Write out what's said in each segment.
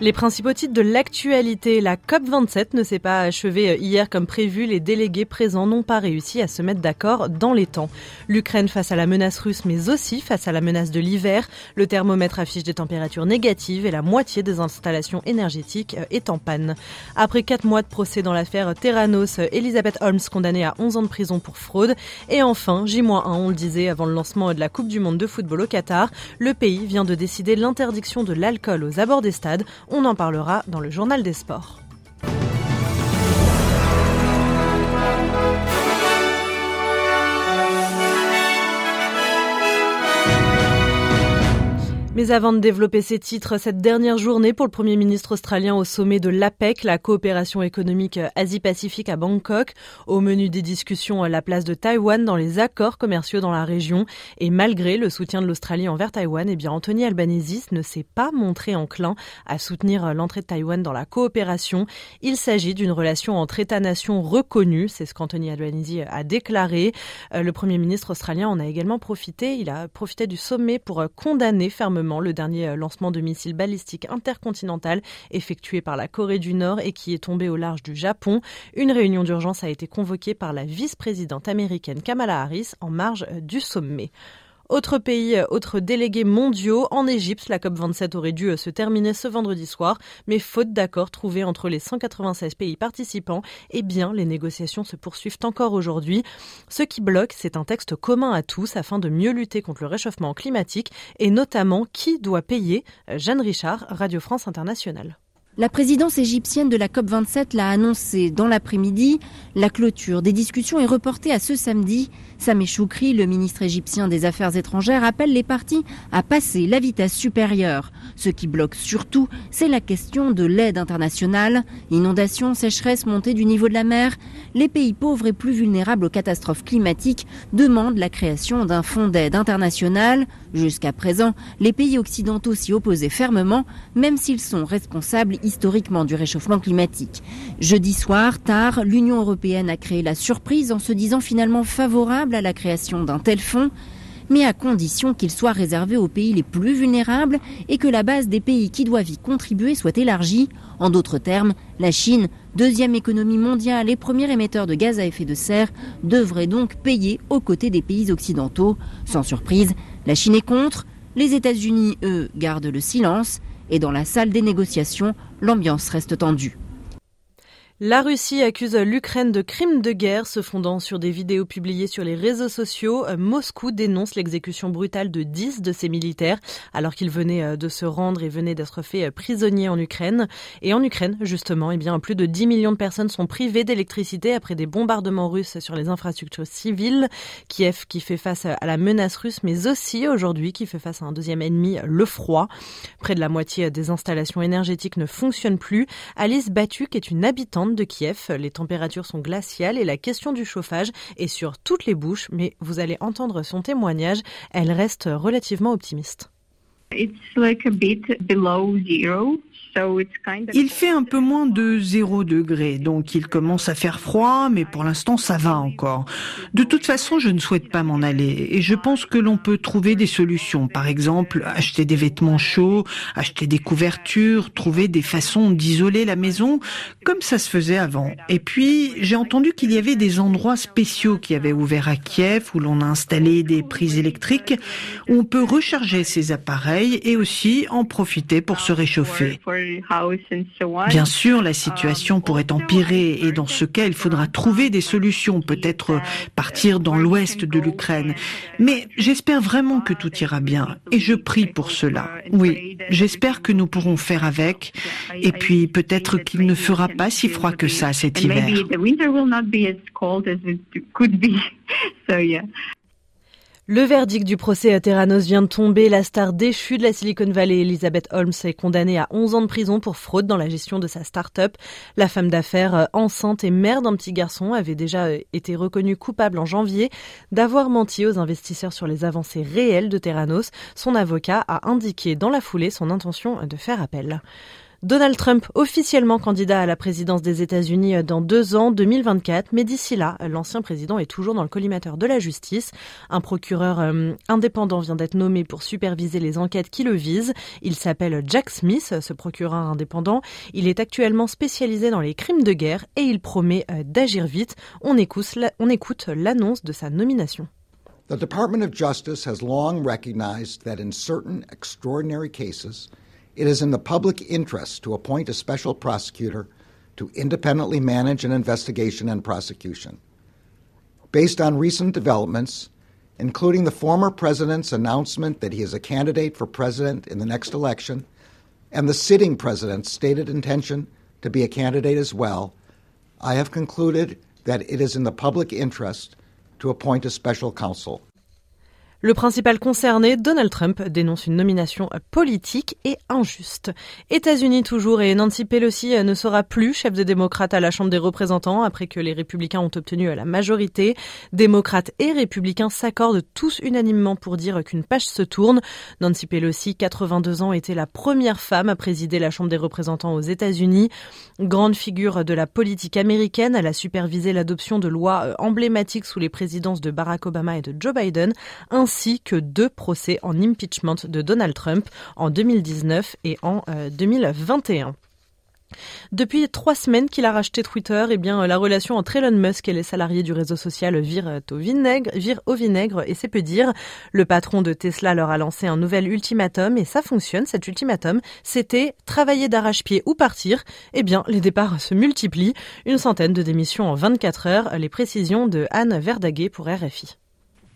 Les principaux titres de l'actualité. La COP27 ne s'est pas achevée hier comme prévu. Les délégués présents n'ont pas réussi à se mettre d'accord dans les temps. L'Ukraine face à la menace russe, mais aussi face à la menace de l'hiver. Le thermomètre affiche des températures négatives et la moitié des installations énergétiques est en panne. Après quatre mois de procès dans l'affaire Terranos, Elisabeth Holmes condamnée à 11 ans de prison pour fraude. Et enfin, J-1, on le disait avant le lancement de la Coupe du Monde de football au Qatar, le pays vient de décider l'interdiction de l'alcool aux abords des stades. On en parlera dans le journal des sports. Mais avant de développer ces titres, cette dernière journée pour le Premier ministre australien au sommet de l'APEC, la coopération économique Asie-Pacifique à Bangkok, au menu des discussions la place de Taïwan dans les accords commerciaux dans la région. Et malgré le soutien de l'Australie envers Taïwan, eh bien Anthony Albanese ne s'est pas montré enclin à soutenir l'entrée de Taïwan dans la coopération. Il s'agit d'une relation entre États-nations reconnue, c'est ce qu'Anthony Albanese a déclaré. Euh, le Premier ministre australien en a également profité. Il a profité du sommet pour condamner fermement le dernier euh, lancement de missiles balistiques intercontinental effectué par la Corée du Nord et qui est tombé au large du Japon. Une réunion d'urgence a été convoquée par la vice-présidente américaine Kamala Harris en marge euh, du sommet. Autre pays, euh, autres délégués mondiaux, en Égypte, la COP27 aurait dû euh, se terminer ce vendredi soir, mais faute d'accord trouvé entre les 196 pays participants, eh bien, les négociations se poursuivent encore aujourd'hui. Ce qui bloque, c'est un texte commun à tous afin de mieux lutter contre le réchauffement climatique et notamment qui doit payer. Euh, Jeanne Richard, Radio France Internationale. La présidence égyptienne de la COP27 l'a annoncé dans l'après-midi. La clôture des discussions est reportée à ce samedi. Sameh Choukri, le ministre égyptien des Affaires étrangères, appelle les partis à passer la vitesse supérieure. Ce qui bloque surtout, c'est la question de l'aide internationale. Inondations, sécheresse, montée du niveau de la mer. Les pays pauvres et plus vulnérables aux catastrophes climatiques demandent la création d'un fonds d'aide international. Jusqu'à présent, les pays occidentaux s'y opposaient fermement, même s'ils sont responsables historiquement du réchauffement climatique. Jeudi soir, tard, l'Union européenne a créé la surprise en se disant finalement favorable à la création d'un tel fonds mais à condition qu'il soit réservé aux pays les plus vulnérables et que la base des pays qui doivent y contribuer soit élargie. En d'autres termes, la Chine, deuxième économie mondiale et premier émetteur de gaz à effet de serre, devrait donc payer aux côtés des pays occidentaux. Sans surprise, la Chine est contre, les États-Unis, eux, gardent le silence, et dans la salle des négociations, l'ambiance reste tendue. La Russie accuse l'Ukraine de crimes de guerre se fondant sur des vidéos publiées sur les réseaux sociaux. Moscou dénonce l'exécution brutale de 10 de ses militaires alors qu'ils venaient euh, de se rendre et venaient d'être faits euh, prisonniers en Ukraine. Et en Ukraine, justement, eh bien, plus de 10 millions de personnes sont privées d'électricité après des bombardements russes sur les infrastructures civiles. Kiev qui fait face à la menace russe, mais aussi aujourd'hui qui fait face à un deuxième ennemi, le froid. Près de la moitié des installations énergétiques ne fonctionnent plus. Alice Batuk est une habitante de Kiev. Les températures sont glaciales et la question du chauffage est sur toutes les bouches, mais vous allez entendre son témoignage. Elle reste relativement optimiste. Il fait un peu moins de 0 degré, donc il commence à faire froid, mais pour l'instant ça va encore. De toute façon, je ne souhaite pas m'en aller et je pense que l'on peut trouver des solutions. Par exemple, acheter des vêtements chauds, acheter des couvertures, trouver des façons d'isoler la maison, comme ça se faisait avant. Et puis, j'ai entendu qu'il y avait des endroits spéciaux qui avaient ouvert à Kiev où l'on a installé des prises électriques où on peut recharger ses appareils et aussi en profiter pour se réchauffer. Bien sûr, la situation pourrait empirer et dans ce cas, il faudra trouver des solutions, peut-être partir dans l'ouest de l'Ukraine. Mais j'espère vraiment que tout ira bien et je prie pour cela. Oui, j'espère que nous pourrons faire avec et puis peut-être qu'il ne fera pas si froid que ça cet hiver. Le verdict du procès à Terranos vient de tomber. La star déchue de la Silicon Valley, Elizabeth Holmes, est condamnée à 11 ans de prison pour fraude dans la gestion de sa start-up. La femme d'affaires, euh, enceinte et mère d'un petit garçon, avait déjà euh, été reconnue coupable en janvier d'avoir menti aux investisseurs sur les avancées réelles de Terranos. Son avocat a indiqué dans la foulée son intention de faire appel. Donald Trump officiellement candidat à la présidence des États-Unis dans deux ans, 2024, mais d'ici là, l'ancien président est toujours dans le collimateur de la justice. Un procureur euh, indépendant vient d'être nommé pour superviser les enquêtes qui le visent. Il s'appelle Jack Smith, ce procureur indépendant. Il est actuellement spécialisé dans les crimes de guerre et il promet euh, d'agir vite. On écoute, on écoute l'annonce de sa nomination. The Department of Justice has long recognized that in certain extraordinary cases, it is in the public interest to appoint a special prosecutor to independently manage an investigation and prosecution. Based on recent developments, including the former president's announcement that he is a candidate for president in the next election, and the sitting president's stated intention to be a candidate as well, I have concluded that it is in the public interest to appoint a special counsel. Le principal concerné, Donald Trump, dénonce une nomination politique et injuste. États-Unis toujours et Nancy Pelosi ne sera plus chef des démocrates à la Chambre des représentants après que les républicains ont obtenu la majorité. Démocrates et républicains s'accordent tous unanimement pour dire qu'une page se tourne. Nancy Pelosi, 82 ans, était la première femme à présider la Chambre des représentants aux États-Unis. Grande figure de la politique américaine, elle a supervisé l'adoption de lois emblématiques sous les présidences de Barack Obama et de Joe Biden, ainsi que deux procès en impeachment de Donald Trump en 2019 et en 2021. Euh, depuis trois semaines qu'il a racheté Twitter, eh bien, la relation entre Elon Musk et les salariés du réseau social vire au vinaigre, vire au vinaigre et c'est peu dire. Le patron de Tesla leur a lancé un nouvel ultimatum et ça fonctionne. Cet ultimatum, c'était travailler d'arrache-pied ou partir. Eh bien, les départs se multiplient. Une centaine de démissions en 24 heures. Les précisions de Anne Verdaguet pour RFI.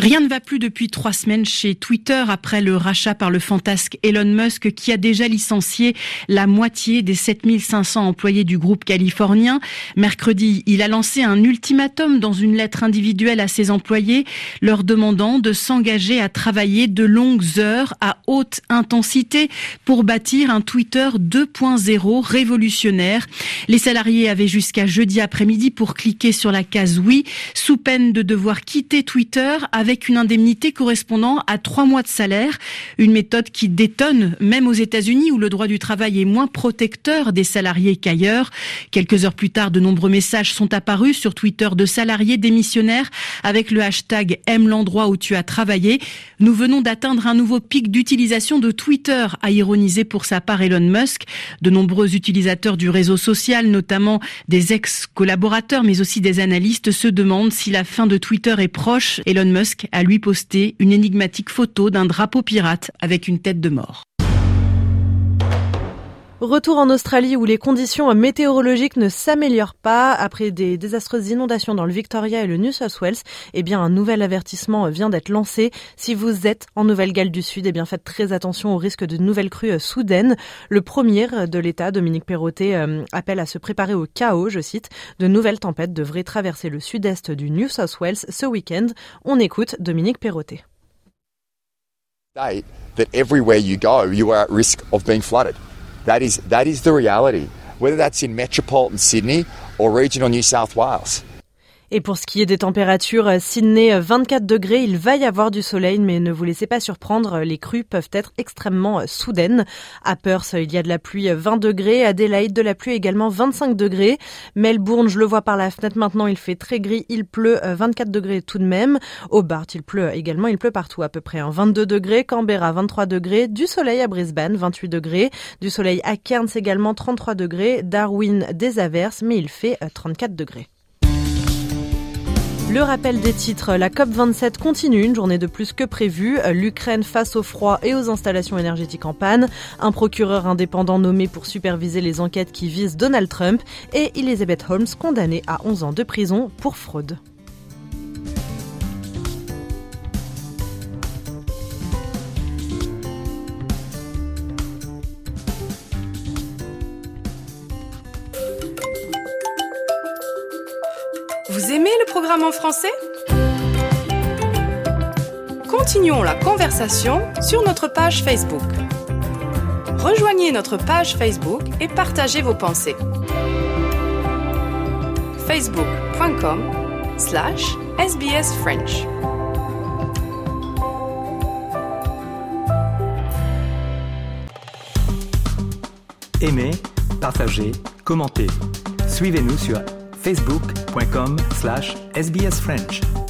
Rien ne va plus depuis trois semaines chez Twitter après le rachat par le fantasque Elon Musk qui a déjà licencié la moitié des 7500 employés du groupe californien. Mercredi, il a lancé un ultimatum dans une lettre individuelle à ses employés leur demandant de s'engager à travailler de longues heures à haute intensité pour bâtir un Twitter 2.0 révolutionnaire. Les salariés avaient jusqu'à jeudi après-midi pour cliquer sur la case oui sous peine de devoir quitter Twitter une indemnité correspondant à trois mois de salaire. Une méthode qui détonne même aux États-Unis où le droit du travail est moins protecteur des salariés qu'ailleurs. Quelques heures plus tard, de nombreux messages sont apparus sur Twitter de salariés démissionnaires avec le hashtag aime l'endroit où tu as travaillé. Nous venons d'atteindre un nouveau pic d'utilisation de Twitter, a ironisé pour sa part Elon Musk. De nombreux utilisateurs du réseau social, notamment des ex-collaborateurs, mais aussi des analystes, se demandent si la fin de Twitter est proche. Elon Musk a lui posté une énigmatique photo d'un drapeau pirate avec une tête de mort. Retour en Australie où les conditions météorologiques ne s'améliorent pas après des désastreuses inondations dans le Victoria et le New South Wales. Eh bien, un nouvel avertissement vient d'être lancé. Si vous êtes en Nouvelle-Galles du Sud, eh bien, faites très attention au risque de nouvelles crues soudaines. Le premier de l'État, Dominique Perrottet, euh, appelle à se préparer au chaos, je cite. De nouvelles tempêtes devraient traverser le sud-est du New South Wales ce week-end. On écoute Dominique Perrottet. That everywhere you go, you are at risk of being flooded. That is, that is the reality, whether that's in metropolitan Sydney or regional New South Wales. Et pour ce qui est des températures, euh, Sydney 24 euh, degrés, il va y avoir du soleil, mais ne vous laissez pas surprendre, les crues peuvent être extrêmement euh, soudaines. À Perth, il y a de la pluie 20 degrés, Adelaide de la pluie également 25 degrés. Melbourne, je le vois par la fenêtre maintenant, il fait très gris, il pleut 24 degrés tout de même. Hobart, il pleut également, il pleut partout à peu près 22 degrés. Canberra 23 degrés, du soleil à Brisbane 28 degrés, du soleil à Cairns également 33 degrés, Darwin des averses, mais il fait 34 degrés. Le rappel des titres, la COP27 continue, une journée de plus que prévu. L'Ukraine face au froid et aux installations énergétiques en panne. Un procureur indépendant nommé pour superviser les enquêtes qui visent Donald Trump. Et Elizabeth Holmes condamnée à 11 ans de prison pour fraude. Vous aimez le programme en français? Continuons la conversation sur notre page Facebook. Rejoignez notre page Facebook et partagez vos pensées. facebook.com slash sbsfrench. Aimez, partagez, commentez. Suivez-nous sur facebook.com slash sbsfrench.